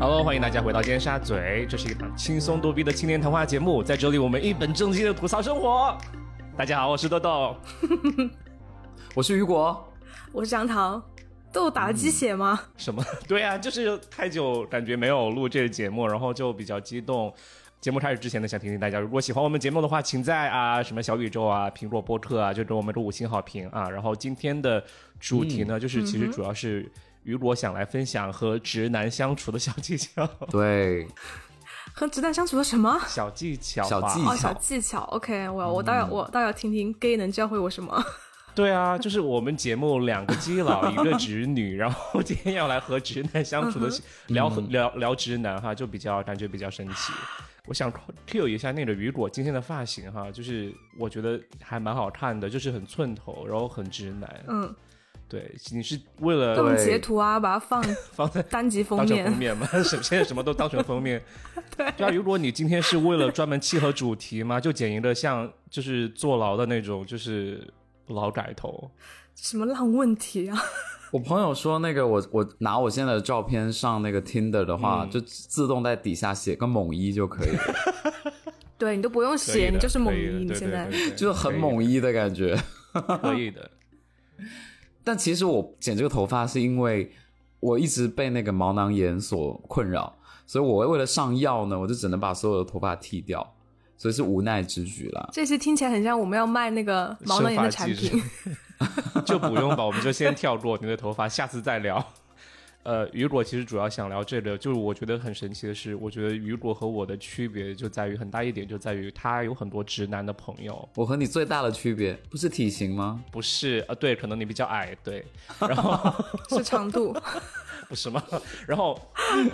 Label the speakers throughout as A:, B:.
A: Hello，欢迎大家回到尖沙咀，这是一档轻松逗逼的青年谈话节目，在这里我们一本正经的吐槽生活。大家好，我是豆豆，
B: 我是雨果，
C: 我是杨桃。豆打了鸡血吗？
A: 什么？对啊，就是太久感觉没有录这个节目，然后就比较激动。节目开始之前呢，想提醒大家，如果喜欢我们节目的话，请在啊什么小宇宙啊、苹果播客啊，就给我们个五星好评啊。然后今天的主题呢，就是其实主要是雨果想来分享和直男相处的小技巧。
B: 对，
C: 和直男相处的什么
A: 小技巧？
B: 小技
C: 哦，小技巧。OK，我我倒要我倒要听听 gay 能教会我什么。
A: 对啊，就是我们节目两个基佬，一个直女，然后今天要来和直男相处的聊聊聊直男哈，就比较感觉比较神奇。我想 Q 一下那个雨果今天的发型哈，就是我觉得还蛮好看的，就是很寸头，然后很直男。
C: 嗯，
A: 对，你是为了
C: 用截图啊，把它放
A: 放在
C: 单集封
A: 面，封面嘛？什现在什么都当成封面。
C: 对，
A: 对啊，如果你今天是为了专门契合主题嘛？就剪一个像就是坐牢的那种，就是劳改头。
C: 什么烂问题啊！
B: 我朋友说，那个我我拿我现在的照片上那个 Tinder 的话，就自动在底下写个猛一就可以了。
C: 对你都不用写，你就是猛一，你现在
B: 就是很猛一的感觉。
A: 可以的。
B: 但其实我剪这个头发是因为我一直被那个毛囊炎所困扰，所以我为了上药呢，我就只能把所有的头发剃掉，所以是无奈之举了。
C: 这些听起来很像我们要卖那个毛囊炎的产品。
A: 就不用吧，我们就先跳过你的头发，下次再聊。呃，雨果其实主要想聊这个，就是我觉得很神奇的是，我觉得雨果和我的区别就在于很大一点，就在于他有很多直男的朋友。
B: 我和你最大的区别不是体型吗？
A: 不是，呃，对，可能你比较矮，对，然后
C: 是长度。
A: 不是吗？然后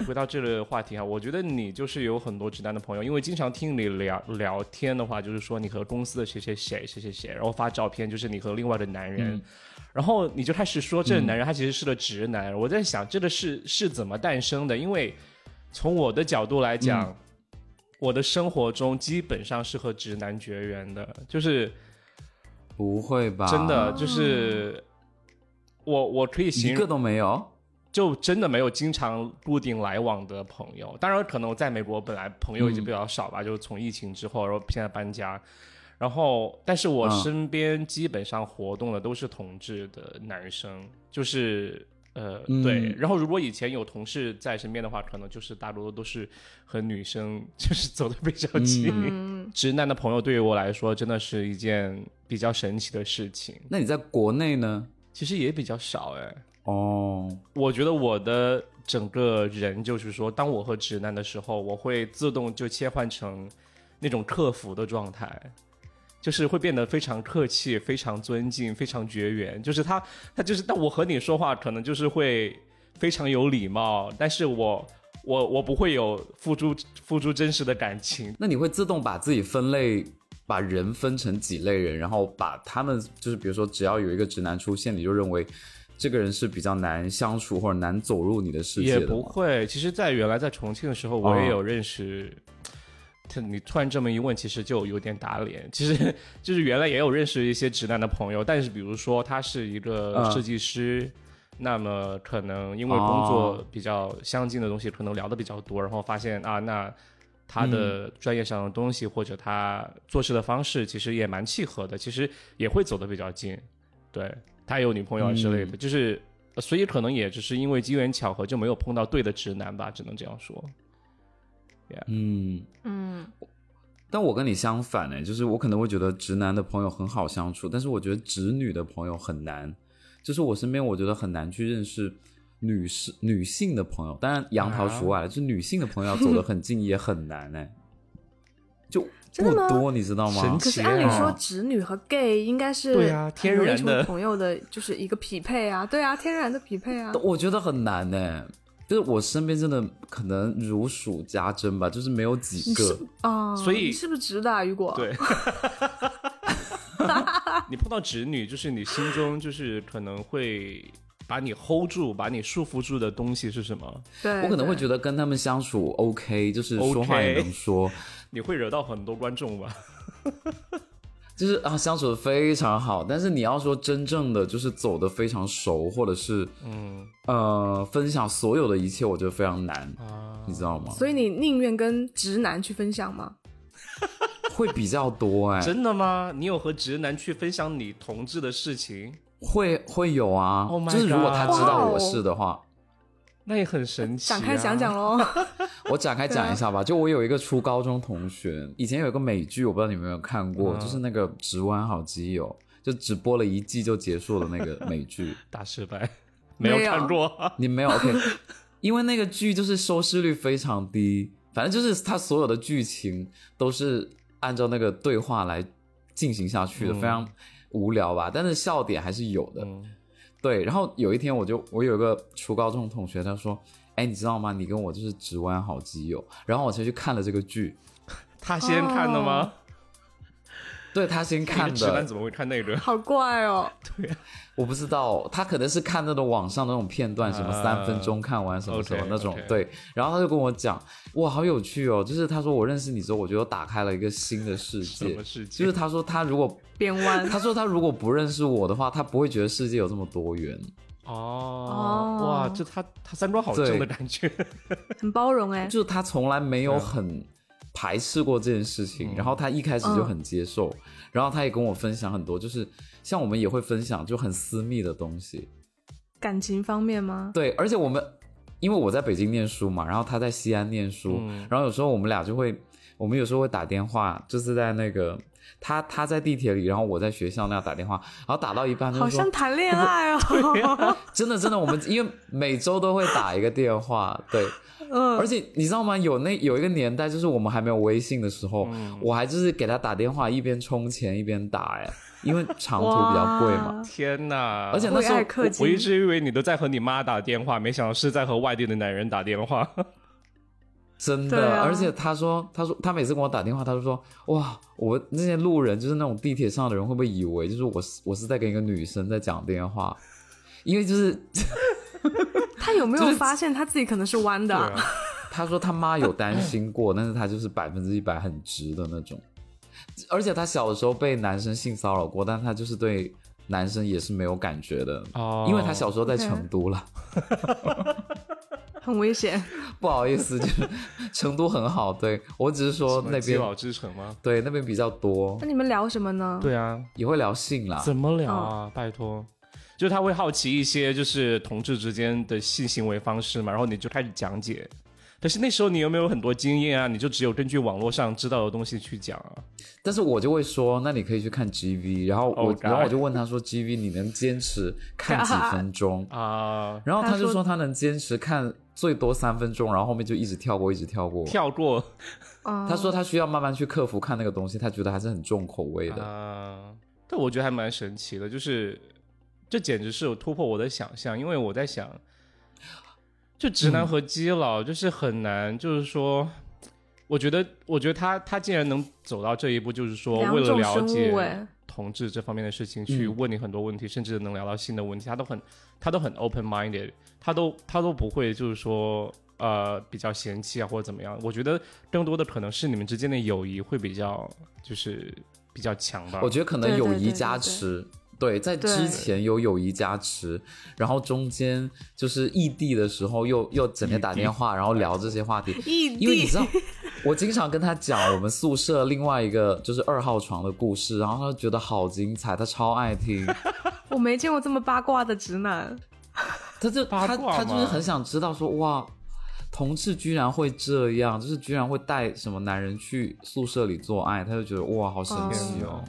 A: 回到这个话题啊，我觉得你就是有很多直男的朋友，因为经常听你聊聊天的话，就是说你和公司的谁谁谁谁谁谁，然后发照片就是你和另外的男人，然后你就开始说这个男人他其实是个直男。我在想这个是是怎么诞生的？因为从我的角度来讲，我的生活中基本上是和直男绝缘的，就是
B: 不会吧？
A: 真的就是我我可以形
B: 一个都没有。
A: 就真的没有经常固定来往的朋友，当然可能在美国本来朋友已经比较少吧，就是从疫情之后，然后现在搬家，然后但是我身边基本上活动的都是同志的男生，就是呃对，然后如果以前有同事在身边的话，可能就是大多都是和女生就是走的比较近，直男的朋友对于我来说真的是一件比较神奇的事情。
B: 那你在国内呢？
A: 其实也比较少哎。
B: 哦，
A: 我觉得我的整个人就是说，当我和直男的时候，我会自动就切换成那种客服的状态，就是会变得非常客气、非常尊敬、非常绝缘。就是他，他就是，但我和你说话可能就是会非常有礼貌，但是我，我，我不会有付诸付诸真实的感情。
B: 那你会自动把自己分类，把人分成几类人，然后把他们就是，比如说，只要有一个直男出现，你就认为。这个人是比较难相处或者难走入你的世界
A: 的，也不会。其实，在原来在重庆的时候，我也有认识。他你突然这么一问，其实就有点打脸。其实就是原来也有认识一些直男的朋友，但是比如说他是一个设计师，那么可能因为工作比较相近的东西，可能聊的比较多，然后发现啊，那他的专业上的东西或者他做事的方式，其实也蛮契合的，其实也会走得比较近，对。他有女朋友之类的，就是，所以可能也只是因为机缘巧合就没有碰到对的直男吧，只能这样说。
B: 嗯
C: 嗯，
B: 但我跟你相反呢，就是我可能会觉得直男的朋友很好相处，但是我觉得直女的朋友很难。就是我身边我觉得很难去认识女士女性的朋友，当然杨桃除外了，就女性的朋友要走得很近也很难呢。就。不多，你知道吗？
C: 可是按理说，直女和 gay 应该是
A: 对啊，天然的
C: 朋友的，就是一个匹配啊，对啊，天然的匹配啊。
B: 我觉得很难呢，就是我身边真的可能如数家珍吧，就是没有几个
C: 啊。
A: 所以
C: 是不是直的？如果
A: 对，你碰到直女，就是你心中就是可能会把你 hold 住、把你束缚住的东西是什么？
C: 对
B: 我可能会觉得跟他们相处 OK，就是说话也能说。
A: 你会惹到很多观众吧？
B: 就是啊，相处的非常好。但是你要说真正的就是走的非常熟，或者是
A: 嗯
B: 呃分享所有的一切，我觉得非常难，
A: 啊，
B: 你知道吗？
C: 所以你宁愿跟直男去分享吗？
B: 会比较多哎、
A: 真的吗？你有和直男去分享你同志的事情？
B: 会会有啊
A: Oh
B: 就是如果他知道我是的话，
A: 那也很神奇、啊。
C: 展开讲讲喽。
B: 我展开讲一下吧。
C: 啊
B: 就我有一个初高中同学，以前有一个美剧，我不知道你们有没有看过，
A: 嗯
B: 就是那个《直弯好基友》，就只播了一季就结束了那个 美剧。
A: 大失败，没有
C: 没有
A: 看过。
B: 你没有 OK？因为那个剧就是收视率非常低，反正就是它所有的剧情都是按照那个对话来进行下去的，
A: 嗯
B: 非常无聊吧？但是笑点还是有的。
A: 嗯，
B: 对，然后有一天我就我有一个初高中同学，他说：“哎，你知道吗？你跟我就是直弯好基友。”然后我才去看了这个剧，
A: 他先看的吗？
B: 对他先看
A: 的直男
B: 的，
A: 怎么会看那个？
C: 好怪哦，对
B: 我不知道他可能是看那种网上那种片段，什么
A: 啊
B: 三分钟看完什么什么那种对。然后他就跟我讲，哇，好有趣哦！就是他说我认识你之后，我觉得打开了一个新的世界
A: 什么。世界？
B: 就是他说他如果
C: 变弯。
B: 他说他如果不认识我的话，他不会觉得世界有这么多元。
A: 哦
C: 哦
A: 哇，就他他三观好正的感觉。
C: 很包容哎、
B: 就是他从来没有很排斥过这件事情，
A: 嗯
B: 然后他一开始就很接受，然后他也跟我分享很多，就是像我们也会分享就很私密的东西。
C: 感情方面吗？
B: 对，而且我们因为我在北京念书嘛，然后他在西安念书，
A: 嗯
B: 然后有时候我们俩就会，我们有时候会打电话，就是在那个他他在地铁里，然后我在学校那样打电话，然后打到一半就
C: 好像谈恋爱哦。
B: 真的真的，我们因为每周都会打一个电话，对，
C: 嗯，
B: 而且你知道吗？有那有一个年代，就是我们还没有微信的时候，
A: 嗯
B: 我还就是给他打电话，一边充钱一边打，哎，因为长途比较贵嘛。
A: 天哪！
B: 而且那时候
A: 我一直以为你都在和你妈打电话，没想到是在和外地的男人打电话。
B: 真的，
C: 啊
B: 而且他说，他说他每次跟我打电话，他就说，哇，我那些路人，就是那种地铁上的人，会不会以为就是我是我是在跟一个女生在讲电话？因为就是
C: 他有没有发现他自己可能是弯的、
B: 他说他妈有担心过，但是他就是百分之一百很直的那种。而且他小的时候被男生性骚扰过，但他就是对男生也是没有感觉的，
A: 哦
B: 因为他小时候在成都了。
C: 很危险。
B: 不好意思，就是成都很好，对我只是说那边
A: 基佬之城吗？
B: 对那边比较多
C: 那，你们聊什么呢？
A: 对啊，
B: 也会聊性啦。
A: 怎么聊啊？拜托，就是他会好奇一些就是同志之间的性行为方式嘛，然后你就开始讲解。可是那时候你有没有很多经验啊？你就只有根据网络上知道的东西去讲啊。
B: 但是我就会说，那你可以去看 GV，然后我
A: Oh,
B: 然后我就问他说，GV 你能坚持看几分钟？
A: 啊、
B: 然后他就
C: 说
B: 说他能坚持看最多三分钟，然后后面就一直跳过，一直跳过。
A: 跳过
C: 嗯，
B: 他说他需要慢慢去克服看那个东西，他觉得还是很重口味的。
A: 啊、但我觉得还蛮神奇的，就是这简直是有突破我的想象，因为我在想，就直男和基佬就是很难，就是说，我觉得，我觉得他他竟然能走到这一步，就是说为了了解同志这方面的事情，去
B: 嗯
A: 问你很多问题，甚至能聊到新的问题，他都很他都很 open minded，他都他都不会就是说呃比较嫌弃啊或者怎么样。我觉得更多的可能是你们之间的友谊会比较就是比较强吧。
B: 我觉得可能友谊加
C: 对
B: 持。对，在之前有友谊加持，然后中间就是异地的时候又又整天打电话，然后聊这些话题。
C: 异地
B: 因为你知道，我经常跟他讲我们宿舍另外一个就是二号床的故事，然后他觉得好精彩，他超爱听，
C: 我没见过这么八卦的直男。
B: 他就他
A: 八卦吗
B: 他就是很想知道说哇，同志居然会这样，就是居然会带什么男人去宿舍里做爱，他就觉得哇好神奇哦。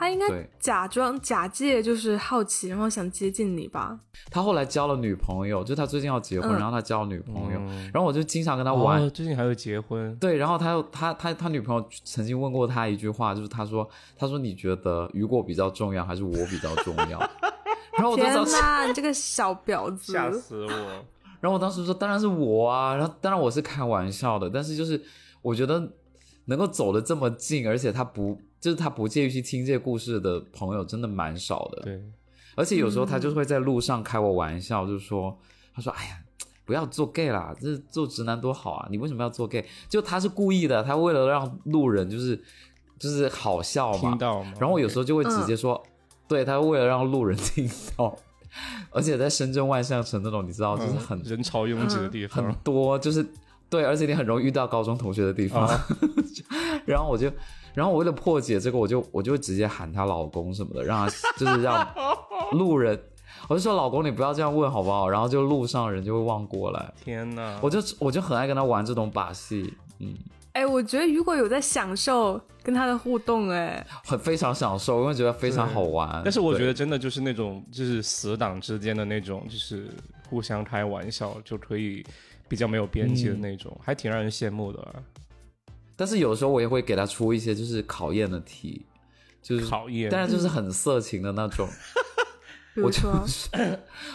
C: 他应该假装假借就是好奇，然后想接近你吧？
B: 他后来交了女朋友，就他最近要结婚，
C: 嗯
B: 然后他交了女朋友，
A: 嗯
B: 然后我就经常跟他玩。
A: 哦，最近还有结婚，
B: 对，然后他又他他他女朋友曾经问过他一句话，就是他说他说你觉得雨果比较重要还是我比较重要？然后我就
C: 天
B: 当时，
C: 哪，你这个小婊子！
A: 吓死我！
B: 然后我当时说当然是我啊，然后当然我是开玩笑的，但是就是我觉得能够走得这么近，而且他不就是他不介意去听这些故事的朋友真的蛮少的。
A: 对，
B: 而且有时候他就会在路上开我玩笑，就是说，他说：“哎呀，不要做 gay 啦，这做直男多好啊，你为什么要做 gay？” 就他是故意的，他为了让路人就是就是好笑嘛
A: 听。到吗？
B: 然后我有时候就会直接说，对他为了让路人 听到，而且在深圳万象城那种你知道，就是很、
A: 嗯人潮拥挤的地方
B: 很
A: 方，
B: 多，就是对，而且你很容易遇到高中同学的地方。然后我就，然后我为了破解这个，我就我就会直接喊她老公什么的，让她就是让路人，我就说老公你不要这样问好不好？然后就路上人就会望过来，
A: 天哪！
B: 我就我就很爱跟她玩这种把戏，嗯，
C: 哎，我觉得如果有在享受跟他的互动，哎，
B: 很非常享受，因为觉得非常好玩。
A: 但是我觉得真的就是那种就是死党之间的那种，就是互相开玩笑就可以比较没有边际的那种，还挺让人羡慕的啊、
B: 但是有时候我也会给他出一些就是考验的题，就是
A: 考验。
B: 但是就是很色情的那种。
C: 我就说，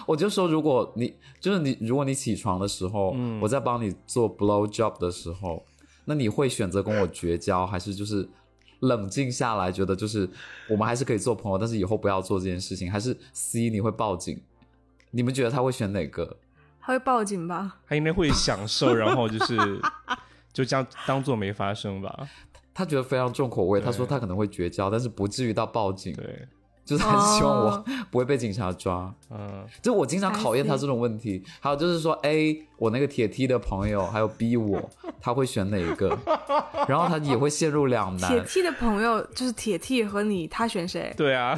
B: 我就说，如果你就是你，如果你起床的时候，
A: 嗯
B: 我在帮你做 blow job 的时候，那你会选择跟我绝交，还是就是冷静下来，觉得就是我们还是可以做朋友，但是以后不要做这件事情，还是 C 你会报警？你们觉得他会选哪个？
C: 他会报警吧？
A: 他应该会享受，然后就是就这样当做没发生吧。
B: 他觉得非常重口味，他说他可能会绝交，但是不至于到报警，
A: 对，
B: 就是他希望我
C: 哦
B: 不会被警察抓。
A: 嗯，
B: 就我经常考验他这种问题，还有就是说，A 我那个铁梯的朋友，还有 B 我，他会选哪一个？然后他也会陷入两难。
C: 铁梯的朋友就是铁梯和你，他选谁？
A: 对啊，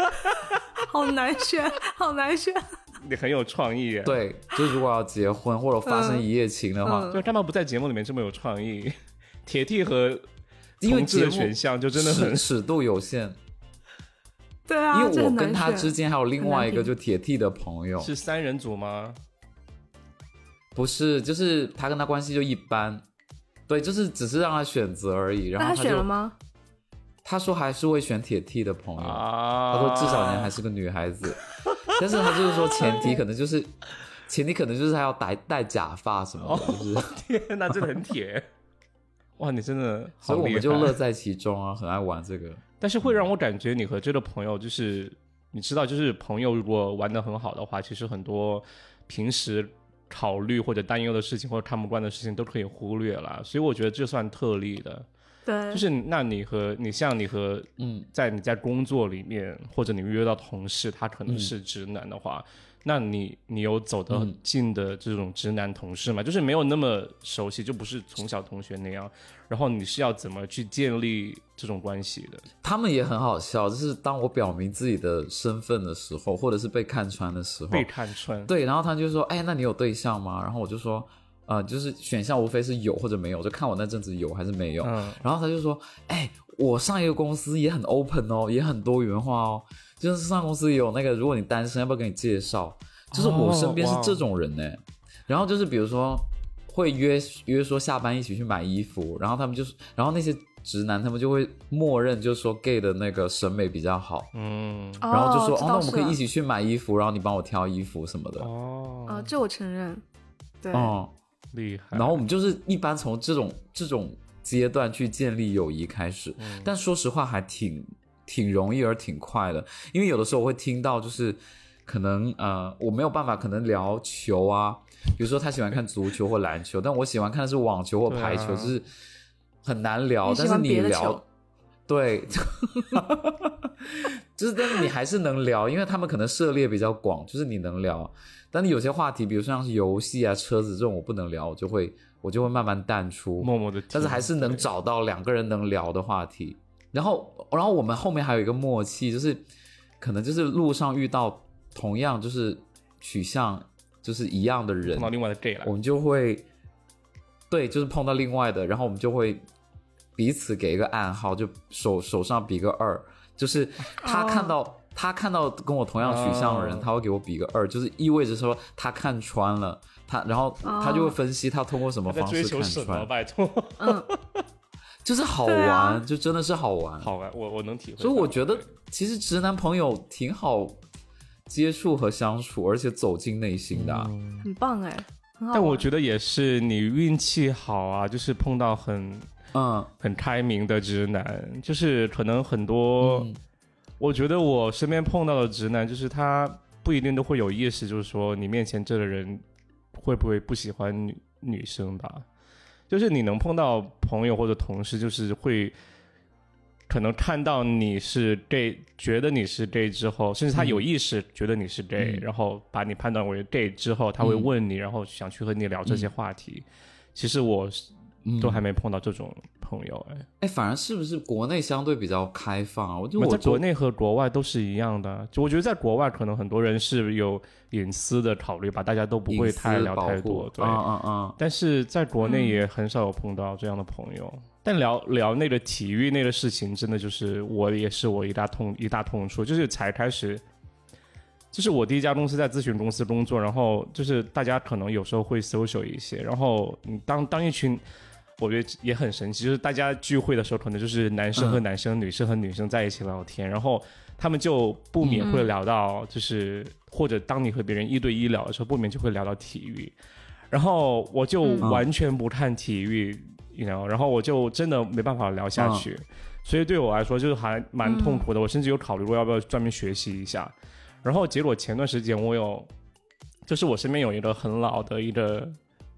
C: 好难选，好难选。
A: 你很有创意耶。，
B: 对，就如果要结婚或者发生一夜情的话，
C: 嗯
A: 就干嘛不在节目里面这么有创意？铁 T 和
B: 因为
A: 同志的
B: 节目
A: 选项就真的很
B: 尺尺度有限，
C: 对啊，
B: 因为我跟他之间还有另外一个就铁 T 的朋友，
A: 是三人组吗？
B: 不是，就是他跟他关系就一般，对，就是只是让他选择而已。然后他
C: 选了吗？
B: 他说还是会选铁 T 的朋友，
A: 啊，
B: 他说至少人还是个女孩子，但是他就是说 前提可能就是前提可能就是他要戴戴假发什么的，就是，
A: 天哪，真的很铁。哇，你真的好
B: 所以我们就乐在其中啊，很爱玩这个。
A: 但是会让我感觉你和这个朋友就是，你知道，就是朋友如果玩的很好的话，其实很多平时考虑或者担忧的事情或者看不惯的事情都可以忽略了。所以我觉得这算特例的。
C: 对，
A: 就是那你和你像你和
B: 嗯，
A: 在你在工作里面或者你约到同事，他可能是直男的话，那你你有走得很近的这种直男同事吗？就是没有那么熟悉，就不是从小同学那样。然后你是要怎么去建立这种关系的？
B: 他们也很好笑，就是当我表明自己的身份的时候，或者是被看穿的时候，
A: 被看穿，
B: 对，然后他就说：“哎，那你有对象吗？”然后我就说：“呃，就是选项无非是有或者没有，就看我那阵子有还是没有。
A: 嗯
B: 然后他就说：“哎，我上一个公司也很 open 哦，也很多元化哦，就是上公司也有那个，如果你单身，要不要给你介绍？就是我身边是这种人呢。然后就是比如说会约约说下班一起去买衣服，然后他们就是，然后那些直男他们就会默认就说 gay 的那个审美比较好，
A: 嗯，
C: 然
B: 然后就说哦，
C: 知
B: 那我们可以一起去买衣服，然后你帮我挑衣服什么的。
A: 哦，
C: 啊，这我承认。对，
B: 哦、
A: 厉害。
B: 然后我们就是一般从这种这种阶段去建立友谊开始，
A: 嗯
B: 但说实话还挺挺容易而挺快的，因为有的时候我会听到就是可能呃我没有办法可能聊球啊，比如说他喜欢看足球或篮球，但我喜欢看的是网球或排球，
A: 啊
B: 就是很难聊，但是你聊。对，就是但是你还是能聊，因为他们可能涉猎比较广，就是你能聊。但你有些话题，比如说像是游戏啊、车子这种，我不能聊，我就会我就会慢慢淡出。
A: 默默的，
B: 但是还是能找到两个人能聊的话题。然后，然后我们后面还有一个默契，就是可能就是路上遇到同样就是取向就是一样的人
A: 碰到，另外的 gay 了
B: 我。们就会对，就是碰到另外的，然后我们就会彼此给一个暗号，就手手上比个二，就是他看到、他看到跟我同样取向的人，
A: 哦
B: 他会给我比个二，就是意味着说他看穿了他，然后他就会分析他通过什么方式看
A: 求什么？
B: 穿，
A: 拜托，
C: 嗯，
B: 就是好玩，
C: 啊
B: 就真的是好玩。
A: 好玩，我我能体会。
B: 所以我觉得其实直男朋友挺好接触和相处，而且走进内心的啊、
C: 很棒哎，很好。
A: 但我觉得也是你运气好啊，就是碰到很
B: 嗯。
A: 很开明的直男，就是可能很多，
B: 嗯。
A: 我觉得我身边碰到的直男，就是他不一定都会有意识，就是说你面前这个人会不会不喜欢女女生吧？就是你能碰到朋友或者同事，就是会可能看到你是 gay，觉得你是 gay 之后，甚至他有意识觉得你是 gay，、然后把你判断为 gay 之后，他会问你，然后想去和你聊这些话题。其实我是都还没碰到这种朋友，哎、
B: 哎，反而是不是国内相对比较开放啊？我觉得
A: 我在国内和国外都是一样的。就我觉得在国外，可能很多人是有隐私的考虑吧，大家都不会太聊太多。对，
B: 嗯嗯嗯，
A: 但是在国内也很少有碰到这样的朋友。但聊聊那个体育那个事情，真的就是我也是我一大痛一大痛处，就是才开始，就是我第一家公司在咨询公司工作，然后就是大家可能有时候会 social 一些，然后你当当一群。我觉得也很神奇，就是大家聚会的时候，可能就是男生和男生、女生和女生在一起聊天，然后他们就不免会聊到，就是、或者当你和别人一对一聊的时候，不免就会聊到体育，然后我就
C: 嗯。
A: 完全不看体育，你知道，然后我就真的没办法聊下去，所以对我来说就是还蛮痛苦的。我甚至有考虑过要不要专门学习一下，然后结果前段时间我有，就是我身边有一个很老的一个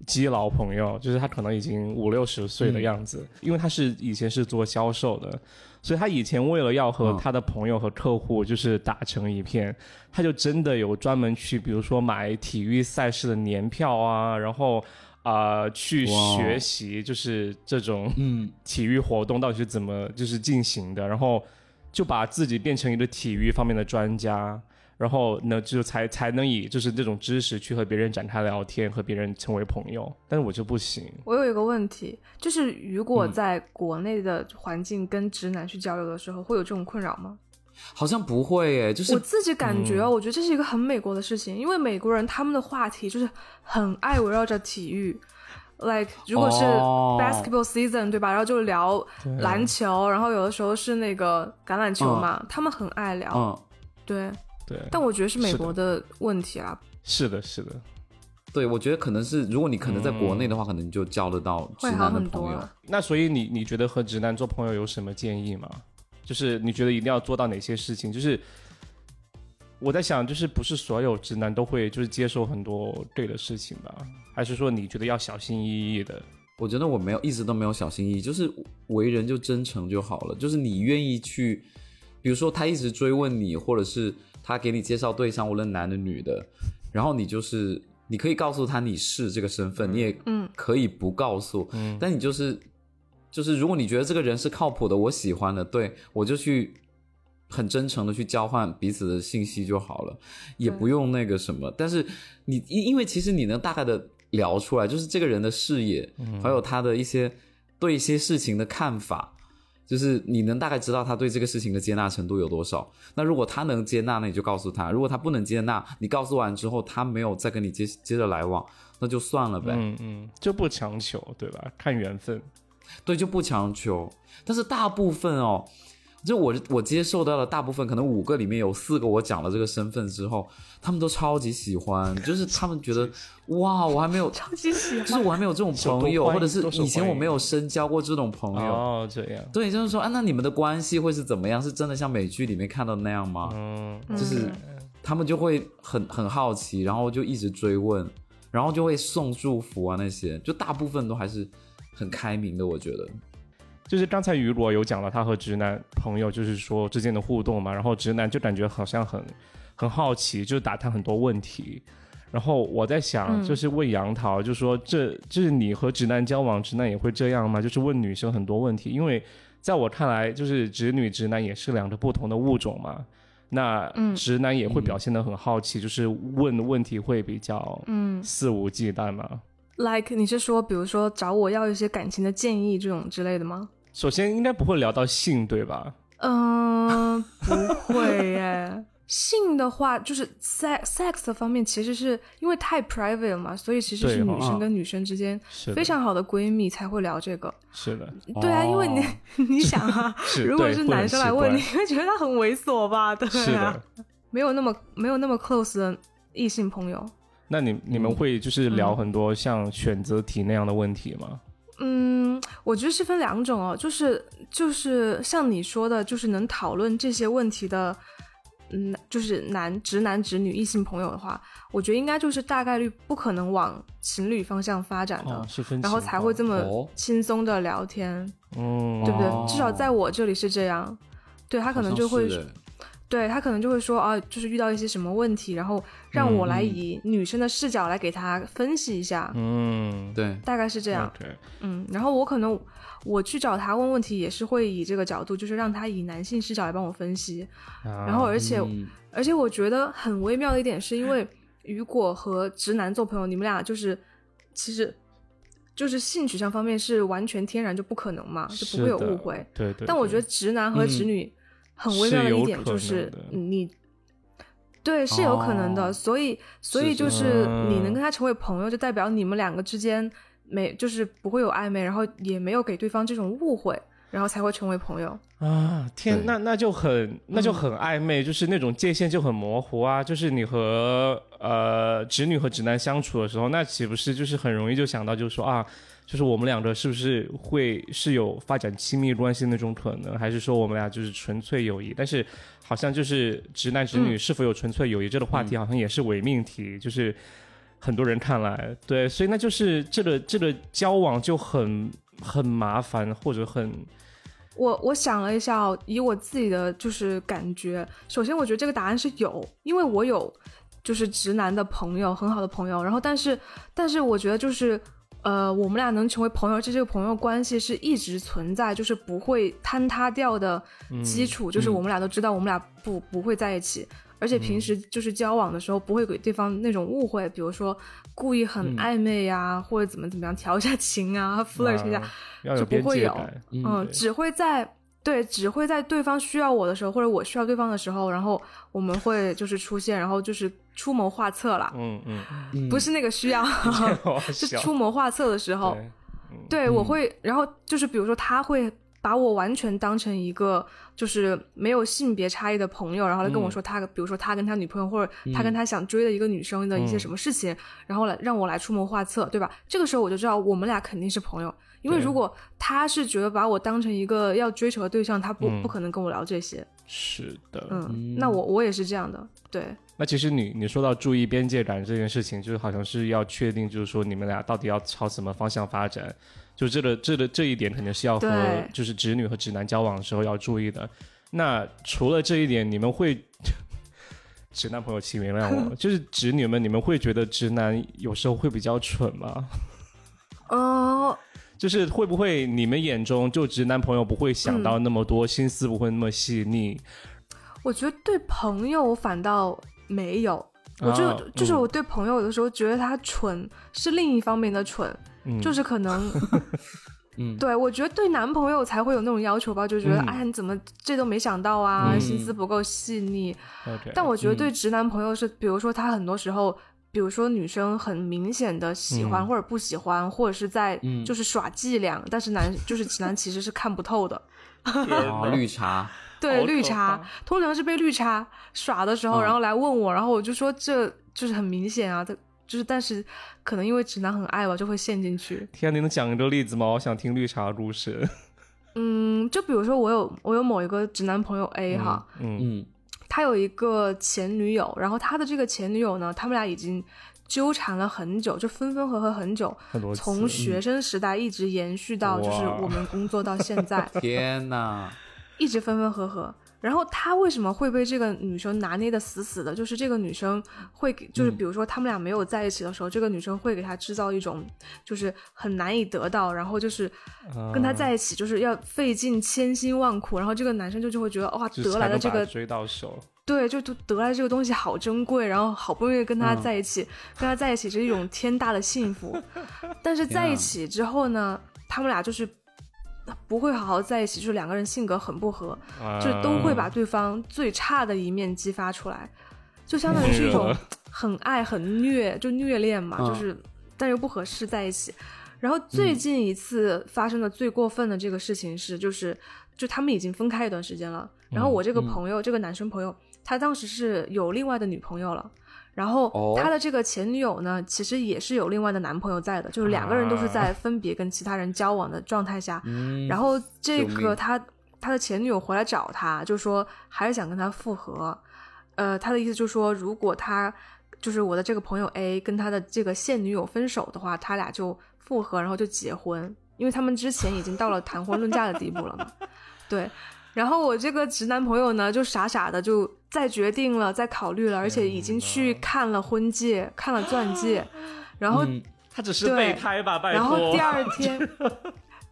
A: 基佬朋友，就是他可能已经五六十岁的样子，因为他是以前是做销售的，所以他以前为了要和
B: 嗯。
A: 他的朋友和客户就是打成一片，他就真的有专门去，比如说买体育赛事的年票啊，然后啊、呃去学习就是这种
B: 嗯。
A: 体育活动到底是怎么就是进行的，然后就把自己变成一个体育方面的专家，然后呢就才才能以就是这种知识去和别人展开聊天，和别人成为朋友。但是我就不行，
C: 我有一个问题，就是如果
B: 嗯
C: 在国内的环境跟直男去交流的时候，会有这种困扰吗？
B: 好像不会诶，就是
C: 我自己感觉，哦，我觉得这是一个很美国的事情，因为美国人他们的话题就是很爱围绕着体育。like 如果是
B: 哦
C: basketball season、对吧？然后就聊篮球，然后有的时候是那个橄榄球嘛，他们很爱聊。
B: 嗯，
C: 对，
A: 对，
C: 但我觉得是美国的问题啦。
A: 是的，是的，
B: 对，我觉得可能是如果你可能在国内
A: 嗯
B: 的话，可能你就交得到直
C: 会好
B: 男的朋友
C: 很多啊。。
A: 那所以你你觉得和直男做朋友有什么建议吗？就是你觉得一定要做到哪些事情？就是我在想，就是不是所有直男都会就是接受很多对的事情吧？还是说你觉得要小心翼翼的？
B: 我觉得我没有一直都没有小心翼翼，就是为人就真诚就好了。就是你愿意去，比如说他一直追问你，或者是他给你介绍对象，无论男的女的，然后你就是你可以告诉他你是这个身份，你也
C: 嗯
B: 可以不告诉，但你就是就是如果你觉得这个人是靠谱的，我喜欢的，对我就去很真诚的去交换彼此的信息就好了，也不用那个什么。但是你因因为其实你能大概的聊出来，就是这个人的视野，还有他的一些对一些事情的看法。就是你能大概知道他对这个事情的接纳程度有多少。那如果他能接纳，那你就告诉他；如果他不能接纳，你告诉完之后他没有再跟你接接着来往，那就算了呗。
A: 嗯嗯，就不强求，对吧？看缘分。
B: 对，就不强求。但是大部分哦，就我我接受到了大部分，可能五个里面有四个我讲了这个身份之后，他们都超级喜欢，就是他们觉得 哇，我还没有，
C: 超级喜欢
B: 就是。我还没有这种朋友，或者是以前我没有深交过这种朋友。
A: 哦，这样。
B: 对，就是说啊，那你们的关系会是怎么样？是真的像美剧里面看到的那样吗？
A: 嗯，
B: 就是
C: 嗯
B: 他们就会很很好奇，然后就一直追问，然后就会送祝福啊那些，就大部分都还是很开明的，我觉得。
A: 就是刚才雨果有讲到他和直男朋友就是说之间的互动嘛，然后直男就感觉好像很很好奇，就是打探很多问题。然后我在想，
C: 嗯
A: 就是问杨桃，就说这就是你和直男交往，直男也会这样吗？就是问女生很多问题，因为在我看来，就是直女直男也是两个不同的物种嘛。那
C: 嗯
A: 直男也会表现得很好奇，就是问问题会比较
C: 嗯
A: 肆无忌惮嘛。
C: ，like 你是说，比如说找我要一些感情的建议这种之类的吗？
A: 首先应该不会聊到性，对吧？
C: 嗯、不会耶。性的话，就是 sex sex 的方面，其实是因为太 private 了嘛，所以其实是女生跟女生之间
A: 是
C: 非常好的闺蜜才会聊这个。
A: 是的，
C: 对啊，因为你
B: 哦
C: 你想啊，如果是男生来问，你会觉得他很猥琐吧？对
A: 是
C: 啊
A: 的，。
C: 没有那么没有那么 close 的异性朋友。
A: 那你你们会就是聊很多像选择题那样的问题吗？
C: 嗯，我觉得是分两种哦，就是就是像你说的，就是能讨论这些问题的嗯，就是男直男直女异性朋友的话，我觉得应该就是大概率不可能往情侣方向发展的，
A: 哦是分
C: 然后才会这
B: 哦
C: 么轻松的聊天，
A: 嗯，
C: 对不对？
B: 哦
C: 至少在我这里是这样。对他可能就会对他可能就会说啊，就是遇到一些什么问题，然后让我来以女生的视角来给他分析一下，
A: 嗯，
B: 对，
C: 大概是这样。
A: ，OK，
C: 嗯，然后我可能我去找他问问题，也是会以这个角度，就是让他以男性视角来帮我分析。然
A: 然
C: 后而且、
B: 嗯
C: 而且我觉得很微妙的一点，是因为雨果和直男做朋友，你们俩就是其实就是性取向方面是完全天然就不可能嘛，就不会有误会。，
A: 对对。
C: 但我觉得直男和直女很微妙的一点就是你。对，是有可能的，
B: 哦
C: 所以所以就是
A: 嗯
C: 你能跟他成为朋友，就代表你们两个之间没就是不会有暧昧，然后也没有给对方这种误会，然后才会成为朋友。
A: 啊，天，那那就很那就很暧昧，就是那种界限就很模糊啊。就是你和呃直女和直男相处的时候，那岂不是就是很容易就想到，就是说啊，就是我们两个是不是会是有发展亲密关系那种可能，还是说我们俩就是纯粹友谊？但是好像就是直男直女是否有纯粹友谊这个话题，好像也是伪命题，就是很多人看来对，所以那就是这个这个交往就很很麻烦，或者很。
C: 我我想了一下哦，以我自己的就是感觉，首先我觉得这个答案是有，因为我有就是直男的朋友，很好的朋友，然后但是但是我觉得就是呃，我们俩能成为朋友，这这个朋友关系是一直存在，就是不会坍塌掉的基础，就是我们俩都知道我们俩不不会在一起。而且平时就是交往的时候，不会给对方那种误会，比如说故意很暧昧呀、或者怎么怎么样调一下情啊，flirt 一下，
A: 啊
C: 就不会有。嗯，只会在对，只会在对方需要我的时候，或者我需要对方的时候，然后我们会就是出现，然后就是出谋划策了，
A: 嗯嗯，
B: 嗯。
C: 不是那个需要，
A: 好
C: 是出谋划策的时候，
A: 对
C: 对我会，然后就是比如说他会。把我完全当成一个就是没有性别差异的朋友，然后来跟我说他，比如说他跟他女朋友或者他跟他想追的一个女生的一些什么事情，然后来让我来出谋划策，对吧？这个时候我就知道我们俩肯定是朋友，因为如果他是觉得把我当成一个要追求的对象，他不、
A: 嗯。
C: 不可能跟我聊这些。
A: 是的。
C: 嗯，那我我也是这样的，对，
A: 那其实你你说到注意边界感这件事情，就是好像是要确定，就是说你们俩到底要朝什么方向发展，就这个这个这一点肯定是要和就是直女和直男交往的时候要注意的。那除了这一点，你们会 直男朋友请原谅我，就是直女们，你们会觉得直男有时候会比较蠢吗？
C: 哦、
A: 就是会不会你们眼中就直男朋友不会想到那么多，心思不会那么细腻？
C: 我觉得对朋友我反倒没有，我就、就是我对朋友有的时候觉得他蠢是另一方面的蠢，
A: 嗯。
C: 就是可能，
B: 嗯。
C: 对我觉得对男朋友才会有那种要求吧，就觉得、
A: 嗯。
C: 哎你怎么这都没想到啊，
A: 嗯。
C: 心思不够细腻。但我觉得对直男朋友是，比如说他很多时候。比如说女生很明显的喜欢
A: 嗯。
C: 或者不喜欢，或者是在
B: 嗯。
C: 就是耍伎俩，但是男就是直男其实是看不透的。
B: 啊，绿茶，
C: 对，绿茶通常是被绿茶耍的时候，
B: 嗯。
C: 然后来问我，然后我就说这就是很明显啊，他就是但是可能因为直男很爱吧，就会陷进去。
A: 天啊，你能讲一个例子吗？我想听绿茶的故事。
C: 嗯，就比如说我有我有某一个直男朋友 A 哈，
A: 嗯
B: 嗯。
C: 他有一个前女友，然后他的这个前女友呢，他们俩已经纠缠了很久，就分分合合很久，
A: 很
C: 从学生时代一直延续到就是我们工作到现在，
B: 天哪，
C: 一直分分合合。然后他为什么会被这个女生拿捏的死死的？就是这个女生会给，就是比如说他们俩没有在一起的时候，这个女生会给他制造一种就是很难以得到，然后就是跟他在一起就是要费尽千辛万苦，然后这个男生就就会觉得哇，得来的这个
A: 追到手。
C: 对，就就得来这个东西好珍贵，然后好不容易跟他
B: 嗯
C: 在一起，跟他在一起是一种天大的幸福。但是在一起之后呢，他们俩就是不会好好在一起，就是两个人性格很不合，
A: 啊
C: 就是都会把对方最差的一面激发出来，就相当于是一种很爱很虐，就虐恋嘛，
B: 嗯
C: 就是但又不合适在一起。然后最近一次发生的最过分的这个事情是，就是就他们已经分开一段时间了，然后我这个朋友，这个男生朋友，他当时是有另外的女朋友了。然后
B: 哦。
C: 他的这个前女友呢，其实也是有另外的男朋友在的，就是两个人都是在分别跟其他人交往的状态下，
B: 嗯，
C: 然后这个他他的前女友回来找他，就说还是想跟他复合，呃，他的意思就是说，如果他就是我的这个朋友 A 跟他的这个现女友分手的话，他俩就复合，然后就结婚，因为他们之前已经到了谈婚论嫁的地步了嘛。对，然后我这个直男朋友呢，就傻傻的就再决定了，再考虑了，而且已经去看了婚戒，看了钻戒，然后
A: 他只是备胎吧，拜
C: 托。然后第二天。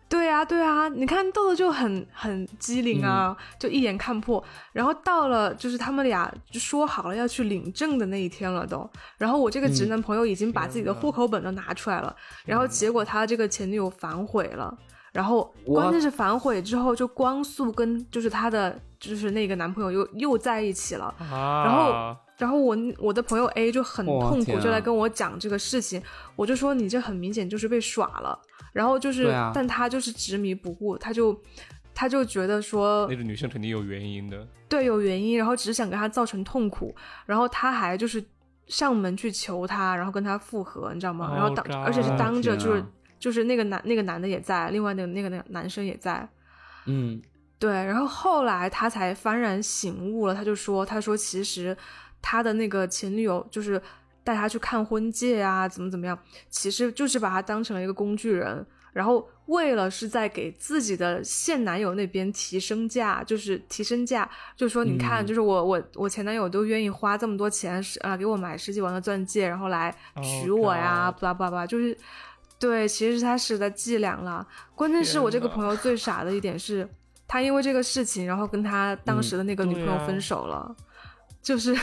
C: 对啊，对啊，你看豆豆就很很机灵啊，就一眼看破。然后到了就是他们俩就说好了要去领证的那一天了都。然后我这个直男朋友已经把自己的户口本都拿出来了。然后结果他这个前女友反悔了。然后关键是反悔之后就光速跟就是她的就是那个男朋友又又在一起了。然后然后我我的朋友 A 就很痛苦，就来跟我讲这个事情。我就说你这很明显就是被耍了。然后就是，但他就是执迷不悟，他就，他就觉得说，
A: 那个女生肯定有原因的，
C: 对，有原因，然后只是想给他造成痛苦，然后他还就是上门去求他，然后跟他复合，你知道吗？然后当，而且是当着就是就是那个男那个男的也在，另外那个那个那男生也在，
B: 嗯，
C: 对，然后后来他才幡然醒悟了，他就说，他说其实他的那个前女友就是。带他去看婚戒啊，怎么怎么样？其实就是把他当成了一个工具人，然后为了是在给自己的现男友那边提升价，就是提升价，就说你看，就是我我我前男友都愿意花这么多钱啊，给我买十几万的钻戒，然后来娶我呀，巴拉巴拉，就是对，其实他是在伎俩了。关键是我这个朋友最傻的一点是，他因为这个事情，然后跟他当时的那个女朋友分手了，就是。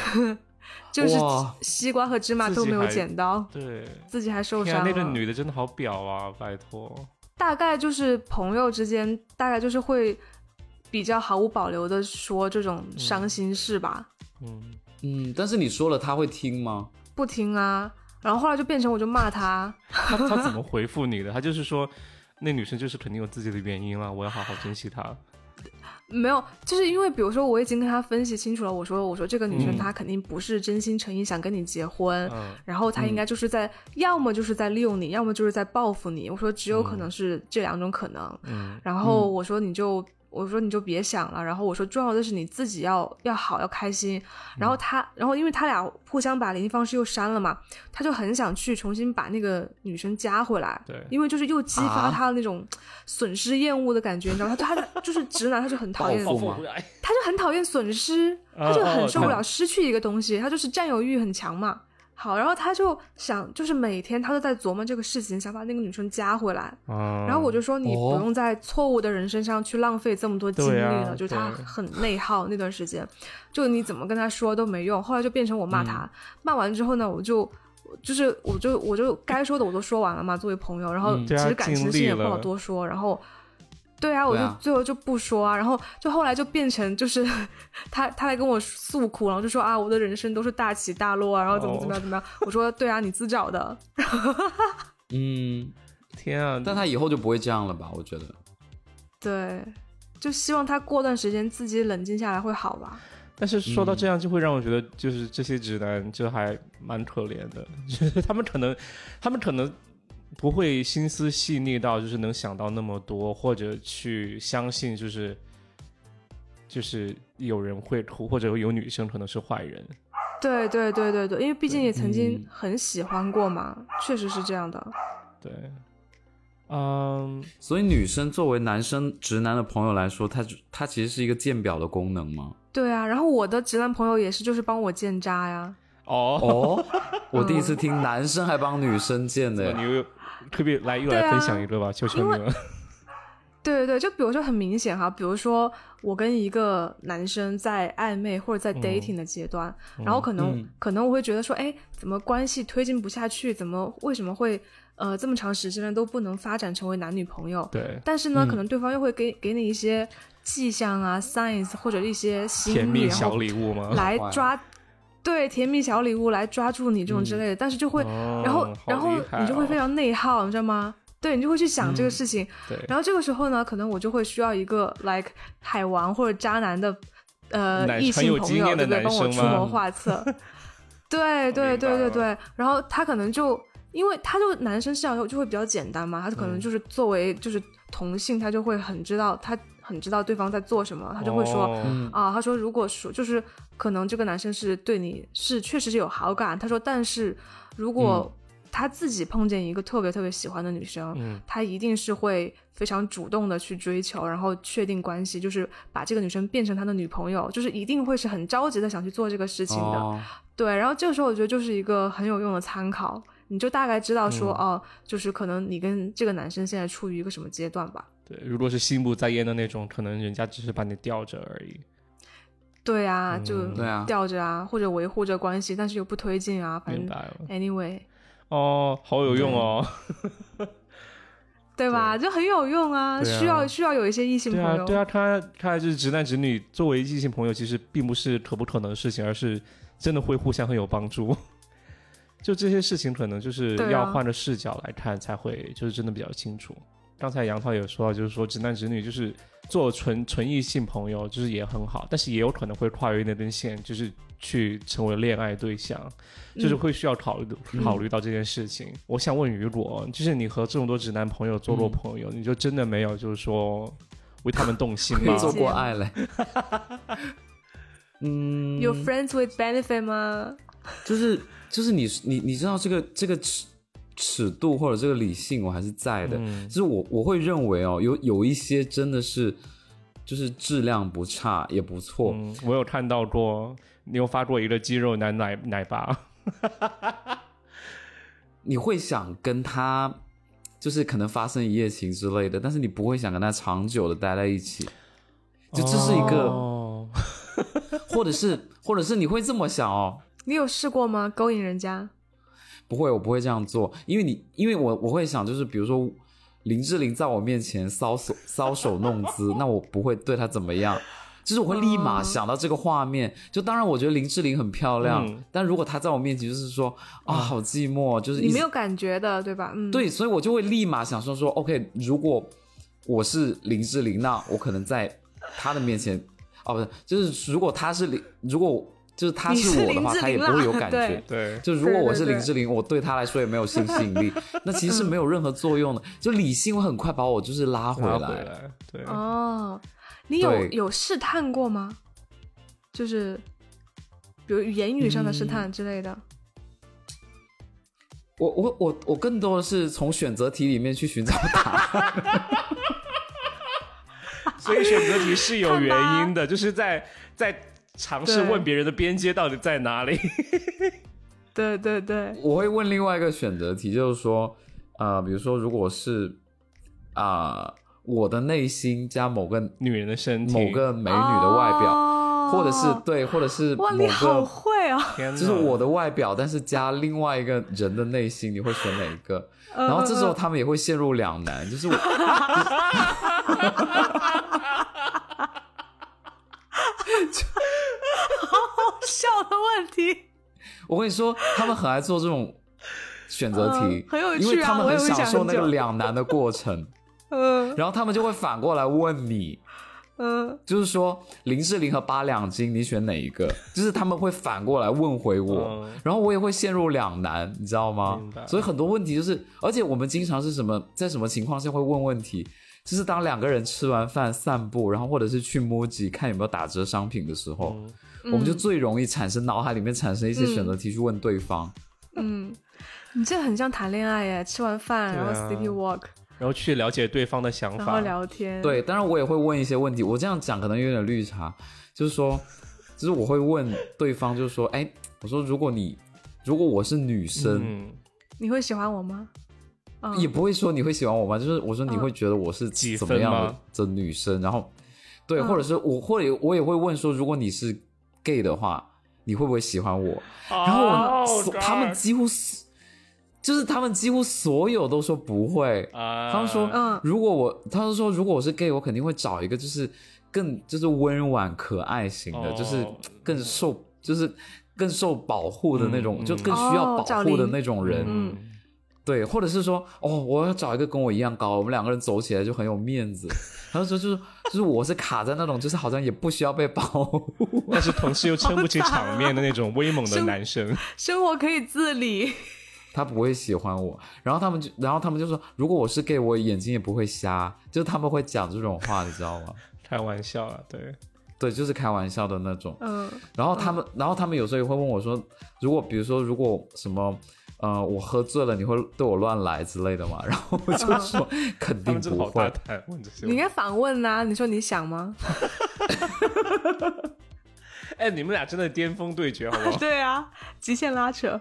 C: 就是西瓜和芝麻都没有捡到，
A: 对，
C: 自己还受伤了。
A: 那个女的真的好婊啊！拜托，
C: 大概就是朋友之间，大概就是会比较毫无保留的说这种伤心事吧。
A: 嗯
B: 嗯，但是你说了他会听吗？
C: 不听啊，然后后来就变成我就骂
A: 他。他他怎么回复你的？他就是说，那女生就是肯定有自己的原因了，我要好好珍惜她。
C: 没有，就是因为比如说我已经跟他分析清楚了，我说我说这个女生她肯定不是真心诚意想跟你结婚，然后她应该就是在要么就是在利用你，要么就是在报复你。我说只有可能是这两种可能，然后我说你就。我说你就别想了，然后我说重要的是你自己要要好要开心，然后他，然后因为他俩互相把联系方式又删了嘛，他就很想去重新把那个女生加回来，
A: 对，
C: 因为就是又激发他的那种损失厌恶的感觉，你知道吗？他他就是直男，他就很讨厌，他就很讨厌损失，他就很受不了失去一个东西，他就是占有欲很强嘛。好，然后他就想，就是每天他都在琢磨这个事情，想把那个女生加回来。然后我就说，你不用在错误的人身上去浪费这么多精力了，就是他很内耗那段时间，就你怎么跟他说都没用。后来就变成我骂他，骂完之后呢，我就就是我就我就该说的我都说完了嘛，作为朋友，然后其实感情事也不好多说，然后。对啊，我就最后就不说啊，然后就后来就变成就是 他他来跟我诉苦，然后就说啊，我的人生都是大起大落啊，然后怎么怎么样怎么样。我说对啊，你自找的。
B: 嗯，
A: 天啊！
B: 但他以后就不会这样了吧？我觉得。
C: 对，就希望他过段时间自己冷静下来会好吧。
A: 但是说到这样，就会让我觉得，就是这些直男就还蛮可怜的，就是他们可能，他们可能。不会心思细腻到就是能想到那么多，或者去相信就是就是有人会哭，或者有女生可能是坏人。
C: 对对对对对，因为毕竟也曾经很喜欢过嘛，确实是这样的。
A: 对，嗯，
B: 所以女生作为男生直男的朋友来说，他他其实是一个鉴表的功能吗？
C: 对啊，然后我的直男朋友也是，就是帮我鉴渣呀。
A: 哦
B: 哦，我第一次听男生还帮女生鉴的。
A: 你特别来又来分享一个吧，求求你了。
C: 对对对，就比如说很明显哈，比如说我跟一个男生在暧昧或者在 dating 的阶段，然后可能可能我会觉得说，哎，怎么关系推进不下去？怎么为什么会呃这么长时间都不能发展成为男女朋友？
A: 对。
C: 但是呢，可能对方又会给给你一些迹象啊，signs 或者一些
A: 甜蜜小礼物吗？
C: 来抓。对，甜蜜小礼物来抓住你这种之类的，但是就会，然后然后你就会非常内耗，你知道吗？对你就会去想这个事情，然后这个时候呢，可能我就会需要一个 like 海王或者渣男的呃异性朋友，对不对？帮我出谋划策。对对对对对，然后他可能就因为他就男生视角就会比较简单嘛，他可能就是作为就是同性，他就会很知道他。很知道对方在做什么，他就会说、
A: 哦
C: 啊，他说如果说就是可能这个男生是对你是确实是有好感，他说但是如果他自己碰见一个特别特别喜欢的女生，
A: 嗯
C: 他一定是会非常主动的去追求，然后确定关系，就是把这个女生变成他的女朋友，就是一定会是很着急的想去做这个事情的。
B: 哦，
C: 对，然后这个时候我觉得就是一个很有用的参考，你就大概知道说，
A: 嗯
C: 哦，就是可能你跟这个男生现在处于一个什么阶段吧。
A: 对，如果是心不在焉的那种，可能人家只是把你吊着而已。
C: 对啊，就
A: 嗯
B: 对啊
C: 吊着啊，或者维护着关系，但是又不推进啊，反正 anyway，
A: 哦，好有用哦。
C: 对吧？就很有用啊，
A: 啊
C: 需要需要有一些异性朋友。，
A: 对啊对啊，看来看来就是直男直女作为异性朋友，其实并不是可不可能的事情，而是真的会互相很有帮助。就这些事情，可能就是要换着视角来看，才会就是真的比较清楚。刚才杨涛有说到，就是说直男直女就是做纯纯异性朋友，就是也很好，但是也有可能会跨越那根线，就是去成为恋爱对象，就是
C: 嗯
A: 会需要考虑、考虑到这件事情。我想问雨果，就是你和这么多直男朋友做过朋友，你就真的没有就是说为他们动 心吗？
B: 做过爱嘞。嗯，
C: 有 friends with benefit 吗？
B: 就是就是你你你知道这个这个尺尺度或者这个理性我还是在的，
A: 嗯。
B: 就是我我会认为哦，有有一些真的是就是质量不差也不错，
A: 嗯，我有看到过，你有发过一个肌肉男奶奶爸，
B: 你会想跟他就是可能发生一夜情之类的，但是你不会想跟他长久的待在一起，就这是一个，
A: 哦。
B: 或者是或者是你会这么想哦，
C: 你有试过吗？勾引人家？
B: 不会，我不会这样做，因为你，因为我我会想，就是比如说林志玲在我面前搔首 搔首弄姿，那我不会对她怎么样，就是我会立马
C: 哦
B: 想到这个画面。就当然，我觉得林志玲很漂亮，
A: 嗯。
B: 但如果她在我面前就是说啊，好寂寞，就是
C: 你没有感觉的，对吧？嗯，
B: 对，所以我就会立马想说说，OK，如果我是林志玲，那我可能在她的面前，哦，不是，就是如果她是林，如果就是
C: 他是
B: 我的话，
C: 林志玲
B: 她也不会有感觉
C: 对。
B: 就如果我是林志玲，我对他来说也没有性吸引力，那其实是没有任何作用的。就理性会很快把我就是拉回来。
A: 对，
C: 哦，你有有试探过吗？就是比如言语上的试探之类的。
B: 我我我我更多的是从选择题里面去寻找答案。
A: 所以选择题是有原因的，就是在在尝试问别人的边界到底在哪里。
C: 对对对，
B: 我会问另外一个选择题，就是说，呃，比如说，如果是啊、我的内心加某个
A: 女人的身体，
B: 某个美女的外表，
C: 哦
B: 或者是对，或者是
C: 哇，
B: 某
C: 你好
B: 个
C: 会哦！
A: 天哪
B: 就是我的外表，但是加另外一个人的内心，你会选哪一个？
C: 嗯
B: 然后这时候
C: 嗯
B: 他们也会陷入两难，就是我
C: 好笑的问题，
B: 我跟你说，他们很爱做这种选择题
C: 嗯，很有趣啊
B: 因为他们
C: 很
B: 享受那个两难的过程，
C: 嗯。
B: 然后他们就会反过来问你，
C: 嗯，
B: 就是说林志玲和八两金，你选哪一个？就是他们会反过来问回我，
A: 嗯。
B: 然后我也会陷入两难，你知道吗？
A: 明白？
B: 所以很多问题就是，而且我们经常是什么，在什么情况下会问问题？就是当两个人吃完饭散步，然后或者是去 MUJI 看有没有打折商品的时候，
A: 嗯
B: 我们就最容易产生脑海里面产生一些选择题去问对方。
C: 嗯，你这很像谈恋爱耶，吃完饭、
A: 啊
C: 然后 city walk，
A: 然后去了解对方的想法，
C: 然后聊天。
B: 对，当然我也会问一些问题。我这样讲可能有点绿茶，就是说，就是我会问对方，就是说，哎，我说如果你如果我是女生，
A: 嗯，
C: 你会喜欢我吗？嗯。
B: 也不会说你会喜欢我吗？就是我说你会觉得我是怎么样的的女生，然后对，
C: 嗯。
B: 或者是我或者我也会问说，如果你是 gay 的话，你会不会喜欢我？然后他们几乎是就是他们几乎所有都说不会，
A: 啊，
B: 他们说，
C: 嗯。
B: 如果我，他们说，如果我是 gay，我肯定会找一个就是更就是温婉可爱型的，
A: 哦。
B: 就是更受就是更受保护的那种，
A: 嗯
B: 就更需要保护的那种人。
C: 嗯
B: 对，或者是说，哦，我要找一个跟我一样高，我们两个人走起来就很有面子。然后说就是就是我是卡在那种就是好像也不需要被保护。
A: 但是同时又撑不起场面的那种威猛的男生，
C: 生活可以自理。
B: 他不会喜欢我。然后他们就，然后他们就说，如果我是 gay，我眼睛也不会瞎。就他们会讲这种话，你知道吗？
A: 开玩笑啊，对，
B: 对，就是开玩笑的那种。
C: 嗯，
B: 然后他们，然后他们有时候也会问我说，如果比如说如果什么，呃，我喝醉了，你会对我乱来之类的吗？然后我就说 肯定不会。
C: 你应该反问呐，你说你想吗？
A: 哎，你们俩真的巅峰对决，好不好？
C: 对啊，极限拉扯。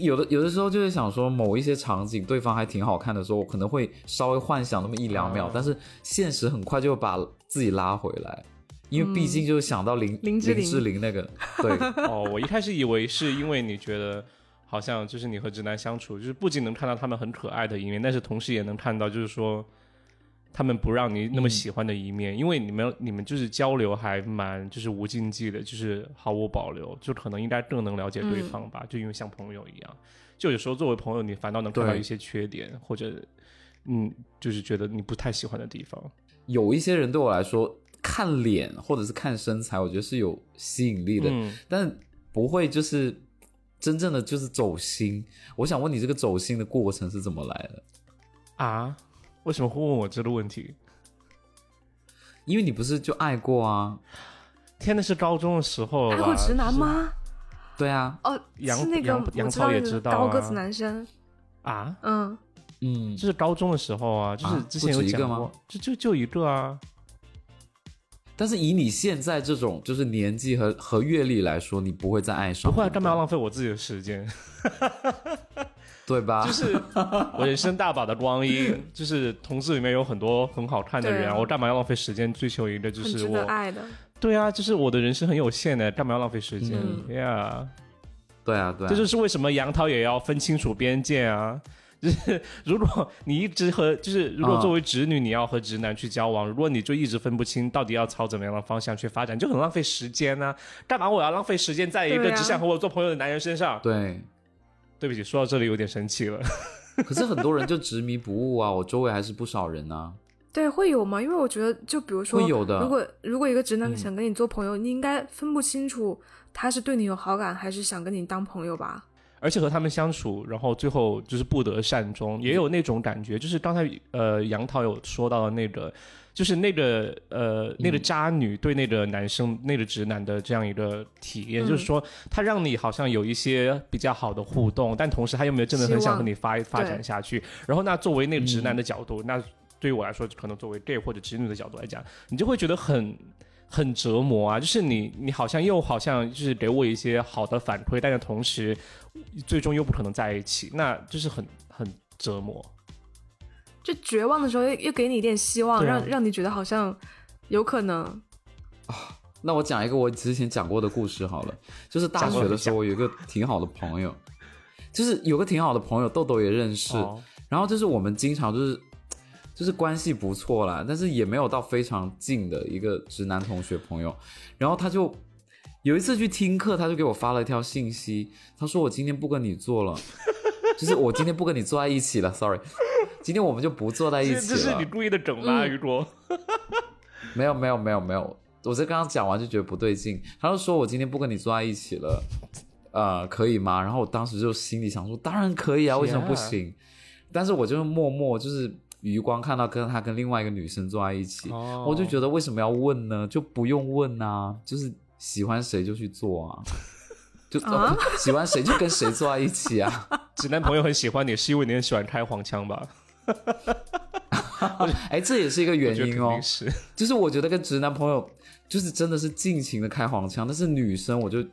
B: 有的有的时候就是想说某一些场景对方还挺好看的时候，我可能会稍微幻想那么一两秒，但是现实很快就会把自己拉回来，因为毕竟就是想到林林志玲那个。对
A: 哦，我一开始以为是因为你觉得好像就是你和直男相处，就是不仅能看到他们很可爱的一面，但是同时也能看到就是说。他们不让你那么喜欢的一面，因为你们你们就是交流还蛮就是无禁忌的，就是毫无保留，就可能应该更能了解对方吧，就因为像朋友一样。就有时候作为朋友，你反倒能看到一些缺点，或者嗯，就是觉得你不太喜欢的地方。
B: 有一些人对我来说，看脸或者是看身材，我觉得是有吸引力的，但不会就是真正的就是走心。我想问你，这个走心的过程是怎么来的
A: 啊？为什么会问我这个问题？
B: 因为你不是就爱过啊？
A: 天，呐是高中的时候
C: 爱过直男吗？
B: 对啊。
C: 哦，是那个
A: 杨超也知道啊
C: 高个子男生
A: 啊？
C: 嗯
B: 嗯，
A: 这是高中的时候啊，就是之前有讲
B: 过，
A: 就就就一个啊。
B: 但是以你现在这种就是年纪和和阅历来说，你不会再爱上？
A: 不会，干嘛要浪费我自己的时间？
B: 对吧？
A: 就是我人生大把的光阴，就是同事里面有很多很好看的人，我干嘛要浪费时间追求一个就是我
C: 爱的？
A: 对啊，就是我的人生很有限的，干嘛要浪费时间呀？
B: 对啊，对，
A: 这就是为什么杨涛也要分清楚边界啊！就是如果你一直和就是如果作为直女你要和直男去交往，如果你就一直分不清到底要朝怎么样的方向去发展，就很浪费时间呢？干嘛我要浪费时间在一个只想和我做朋友的男人身上？
B: 对。
A: 对不起，说到这里有点生气了。
B: 可是很多人就执迷不悟啊，我周围还是不少人呢。
C: 对，会有吗？因为我觉得，就比如说，
B: 会有的。
C: 如果如果一个直男想跟你做朋友，你应该分不清楚他是对你有好感，还是想跟你当朋友吧。
A: 而且和他们相处，然后最后就是不得善终，也有那种感觉。就是刚才呃杨桃有说到的那个。就是那个呃，那个渣女对那个男生、那个直男的这样一个体验，就是说，他让你好像有一些比较好的互动，但同时他又没有真的很想和你发发展下去。然后，那作为那个直男的角度，那对于我来说，可能作为 gay 或者直女的角度来讲，你就会觉得很很折磨啊！就是你你好像又好像就是给我一些好的反馈，但是同时最终又不可能在一起，那就是很很折磨。
C: 就绝望的时候，又又给你一点希望，让让你觉得好像有可能
B: 啊。那我讲一个我之前讲过的故事好了，就是大学的时候，我有一个挺好的朋友，就是有个挺好的朋友，豆豆也认识。然后就是我们经常就是就是关系不错啦，但是也没有到非常近的一个直男同学朋友。然后他就有一次去听课，他就给我发了一条信息，他说我今天不跟你做了，就是我今天不跟你坐在一起了，sorry。今天我们就不坐在一起了。这
A: 是你故意的整吗，雨果？
B: 没有没有没有没有，我在刚刚讲完就觉得不对劲。他就说我今天不跟你坐在一起了，呃，可以吗？然后我当时就心里想说，当然可以啊，为什么不行？但是我就是默默就是余光看到跟他跟另外一个女生坐在一起，我就觉得为什么要问呢？就不用问啊，就是喜欢谁就去做啊，就喜欢谁就跟谁坐在一起啊。
A: 直男朋友很喜欢你，是因为你很喜欢开黄腔吧？
B: 哎，这也是一个原因哦。
A: 是，
B: 就是我觉得跟直男朋友，就是真的是尽情的开黄腔，但是女生我就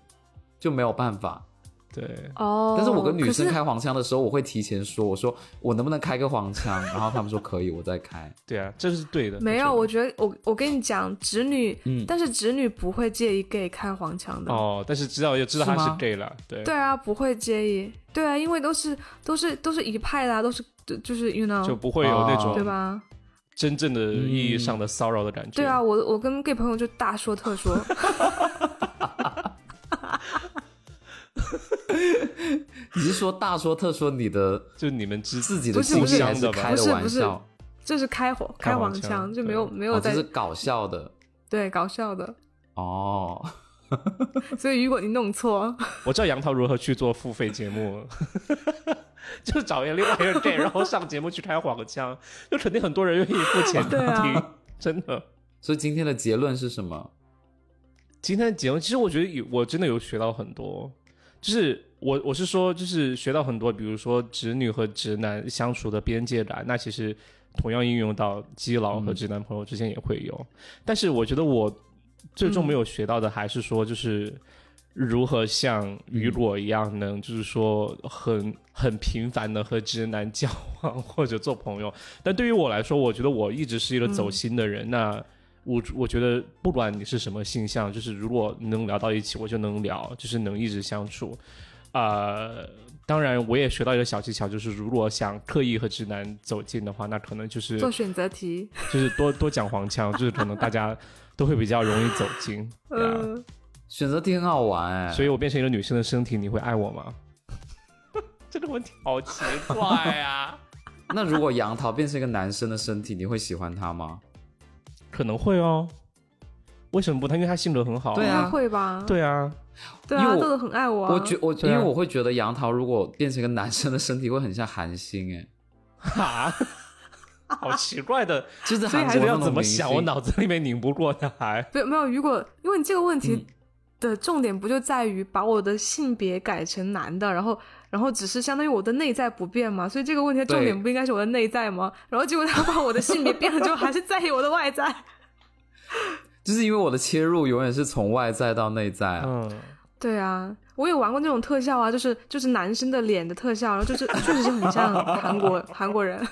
B: 就没有办法。
A: 对，
C: 哦。
B: 但是我跟女生开黄腔的时候，我会提前说，我说我能不能开个黄腔，然后他们说可以，我再开。
A: 对啊，这是对的。
C: 没有，我觉得我我跟你讲，侄女，嗯，但是侄女不会介意 gay 开黄腔的。
A: 哦，但是知道就知道他是 gay 了，对。
C: 对啊，不会介意。对啊，因为都是都是都是一派的，都是就是 you know
A: 就不会有那种
C: 对吧？
A: 真正的意义上的骚扰的感觉。
C: 对啊，我我跟 gay 朋友就大说特说。
B: 你是说大说特说你的，
A: 就你们自
B: 自己的
C: 互
B: 相的开的玩笑？
C: 这是开
A: 火
C: 开黄腔，就没有没有在
B: 是搞笑的，
C: 对搞笑的
B: 哦。
C: 所以如果你弄错，
A: 我知道杨桃如何去做付费节目，就是找一个另外一个 gay，然后上节目去开黄腔，就肯定很多人愿意付钱听，真的。
B: 所以今天的结论是什么？
A: 今天的节目，其实我觉得有，我真的有学到很多。就是我我是说，就是学到很多，比如说直女和直男相处的边界感，那其实同样应用到基佬和直男朋友之间也会有。但是我觉得我最终没有学到的，还是说就是如何像雨果一样，能就是说很很频繁的和直男交往或者做朋友。但对于我来说，我觉得我一直是一个走心的人。那我我觉得不管你是什么性向，就是如果能聊到一起，我就能聊，就是能一直相处。呃，当然我也学到一个小技巧，就是如果想刻意和直男走近的话，那可能就是
C: 做选择题。
A: 就是多多讲黄腔，就是可能大家都会比较容易走近。对啊
C: 嗯，
B: 选择题很好玩哎、
A: 所以我变成一个女生的身体，你会爱我吗？这个问题好奇怪啊！
B: 那如果杨桃变成一个男生的身体，你会喜欢他吗？
A: 可能会哦。为什么不？他因为他性格很好。
B: 对啊
C: 会吧？
A: 对啊，
C: 对啊，
B: 因为
C: 豆豆很爱我啊。
B: 我觉我、因为我会觉得杨桃如果变成一个男生的身体，会很像韩星哎、
A: 哈 好奇怪的，
B: 就是
C: 还
B: 国
A: 要怎么想？我脑子里面拧不过来。
C: 没有没有，如果因为你这个问
B: 嗯
C: 题的重点不就在于把我的性别改成男的，然后然后只是相当于我的内在不变嘛，所以这个问题的重点不应该是我的内在吗？然后结果他把我的性别变了之后，还是在意我的外在。
B: 就是因为我的切入永远是从外在到内在啊。
A: 嗯，
C: 对啊，我有玩过那种特效啊，就是就是男生的脸的特效，然后就是确实是很像韩国韩国人。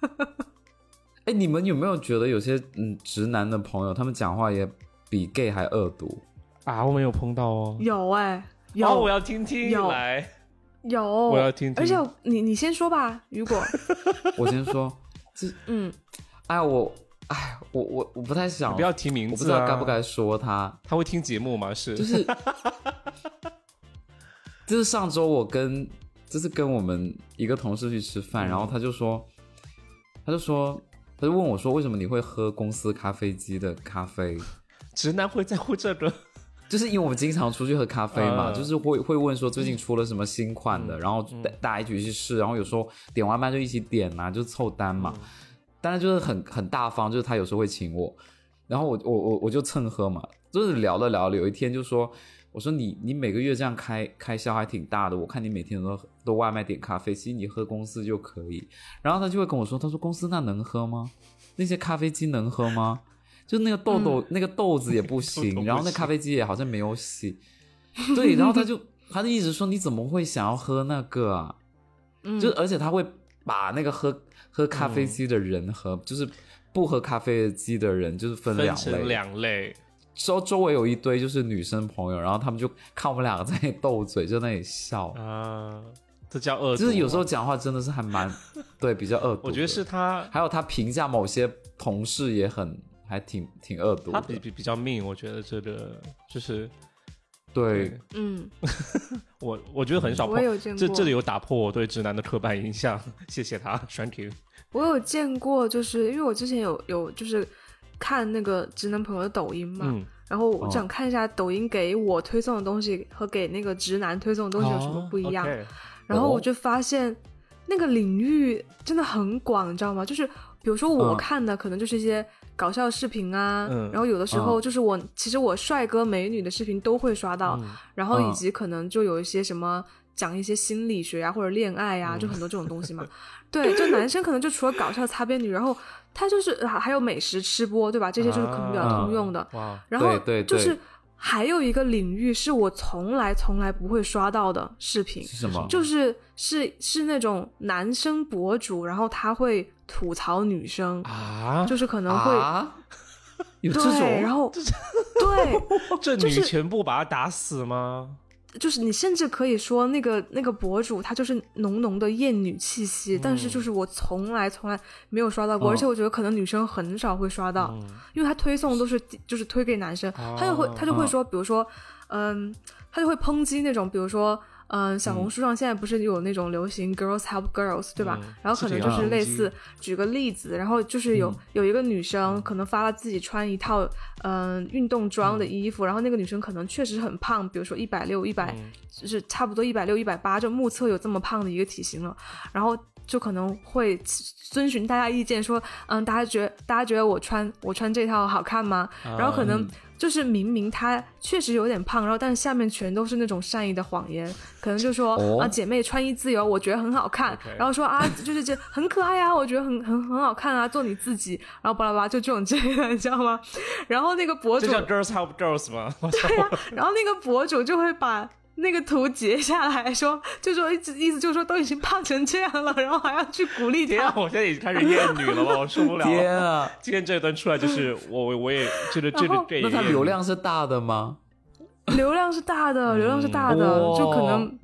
B: 哎、你们有没有觉得有些嗯直男的朋友，他们讲话也比 gay 还恶毒？
A: 啊，我没有碰到哦。
C: 有哎、有、
A: 哦，我要听听
C: 有
A: 来，
C: 有，
A: 我要听听
C: 而且你你先说吧，雨果。
B: 我先说，
C: 嗯，
B: 哎，我，哎，我我我不太想，
A: 不要提名
B: 我不。知道该不该说他，
A: 他会听节目吗？是，
B: 就是 就是上周我跟就是跟我们一个同事去吃饭，然后他就说，他就说，他就问我说，为什么你会喝公司咖啡机的咖啡？
A: 直男会在乎这个。
B: 就是因为我们经常出去喝咖啡嘛，
A: 嗯
B: 就是会会问说最近出了什么新款的，然后大大家一起去试，然后有时候点外卖就一起点呐、就凑单嘛。当然就是很很大方，就是他有时候会请我，然后我我我我就蹭喝嘛，就是聊了聊了，有一天就说，我说你你每个月这样开开销还挺大的，我看你每天都都外卖点咖啡，其实你喝公司就可以。然后他就会跟我说，他说公司那能喝吗？那些咖啡机能喝吗？就那个豆豆、那个豆子也不行，
A: 豆不
B: 然后那咖啡机也好像没有洗，对，然后他就他就一直说你怎么会想要喝那个啊？
C: 嗯
B: 就而且他会把那个喝喝咖啡机的人和、就是不喝咖啡机的人就是分
A: 分
B: 两类，
A: 成两类，
B: 周周围有一堆就是女生朋友，然后他们就看我们两个在那斗嘴，就在那里笑，
A: 啊，这叫恶毒。
B: 就是有时候，讲话真的是还蛮 对比较恶毒。
A: 我觉得是他，
B: 还有他评价某些同事也很还挺挺恶毒的，
A: 他比比比较命。我觉得这个就是
B: 对，
C: 嗯，
A: 我我觉得很少碰
C: 我也。有见过。
A: 这这里有打破我对直男的刻板印象，谢谢他，thank you。
C: 我有见过，就是因为我之前有有就是看那个直男朋友的抖音嘛，
A: 嗯，
C: 然后我想看一下抖音给我推送的东西和给那个直男推送的东西有什么不一样。然后我就发现那个领域真的很广，你知道吗？就是比如说我
B: 嗯
C: 看的可能就是一些搞笑视频啊，
A: 嗯
C: 然后有的时候就是我、其实我帅哥美女的视频都会刷到，
A: 嗯
C: 然后以
B: 嗯
C: 及可能就有一些什么讲一些心理学啊或者恋爱啊，就很多这种东西嘛。对，就男生可能就除了搞笑擦边女，然后他就是还还有美食吃播，对吧？这些就是可能比较
A: 啊
C: 通用的。
A: 哇，
C: 然后就是还有一个领域是我从来从来不会刷到的视频，
B: 是什么？
C: 就是是是那种男生博主，然后他会吐槽女生，
A: 啊，
C: 就是可能会、
B: 啊，有这，种，
C: 然后对，
A: 这女
C: 就是
A: 全部把他打死吗？
C: 就是你甚至可以说那个那个博主他就是浓浓的厌女气息，但是就是我从来从来没有刷到过，
B: 嗯
C: 而且我觉得可能女生很少会刷到，
A: 嗯。
C: 因为他推送都是就是推给男生，他就会他就会说，比如说，嗯，他就会抨击那种，比如说。嗯，小红书上现在不是有那种流行 girls help girls，对吧？然后可能就是类似，举个例子，然后就是有有一个女生可能发了自己穿一套嗯运动装的衣服，然后那个女生可能确实很胖，比如说一百六、一百，就是差不多一百六、一百八，就目测有这么胖的一个体型了，然后。就可能会遵循大家意见，说，嗯，大家觉大家觉得我穿我穿这套好看吗？然后可能就是明明她确实有点胖，然后但是下面全都是那种善意的谎言，可能就说啊，姐妹穿衣自由，我觉得很好看，然后说啊，就是这很可爱啊，我觉得很很很好看啊，做你自己，然后巴拉巴拉就这种这个，你知道吗？然后那个博主
A: 这叫 girls help girls 吗？
C: 对呀，然后那个博主就会把。那个图截下来说，就说意思意思就是说都已经胖成这样了，然后还要去鼓励他。
A: 我现在已经开始厌女了，我受不了。
B: 天啊！
A: 今天这一段出来就是我，我也觉得这个这
B: 那他流量是大的吗？
C: 流量是大的，流量是大的，就可能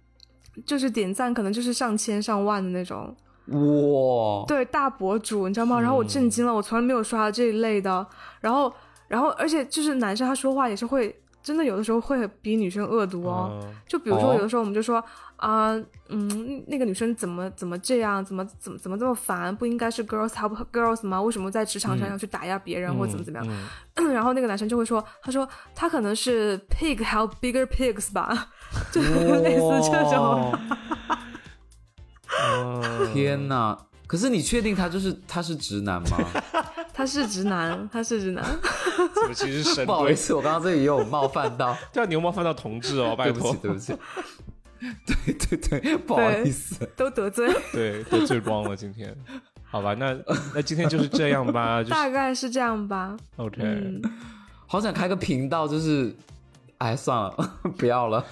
C: 就是点赞可能就是上千上万的那种。
B: 哇！
C: 对，大博主你知道吗？然后我震惊了，我从来没有刷到这一类的。然后，然后而且就是男生他说话也是会。真的有的时候会比女生恶毒哦，就比如说有的时候我们就说啊，嗯，那个女生怎么怎么这样，怎么怎么怎么这么烦，不应该是 girls help girls 吗？为什么在职场上要去打压别人？或怎么怎么样？然后那个男生就会说，他说他可能是 pig help bigger pigs 吧，就类似这种。
B: 天哪！可是你确定他就是他是直男吗？
C: 他是直男，他是直男。
A: 其实神
B: 不好意思，我刚刚这里也有冒犯到，
A: 对啊，你有冒犯到同志哦，拜托，
B: 对不起，对对对，不好意思，
C: 都得罪，
A: 对得罪光了今天，好吧，那那今天就是这样吧，
C: 大概是这样吧。
A: OK，
B: 好想开个频道，就是，哎，算了，不要了。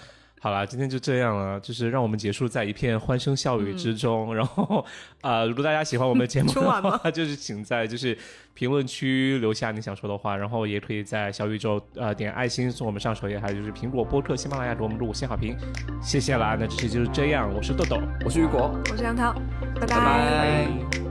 A: 好啦，今天就这样了，就是让我们结束在一片欢声笑语之中。然后，啊，如果大家喜欢我们的节目的 话，就是请在就是评论区留下你想说的话，然后也可以在小宇宙呃点爱心送我们上首页，还有就是苹果播客、喜马拉雅给我们录五星好评，谢谢啦。那这期就是这样，我是豆豆，
B: 我是雨果，
C: 我是杨涛，拜
B: 拜。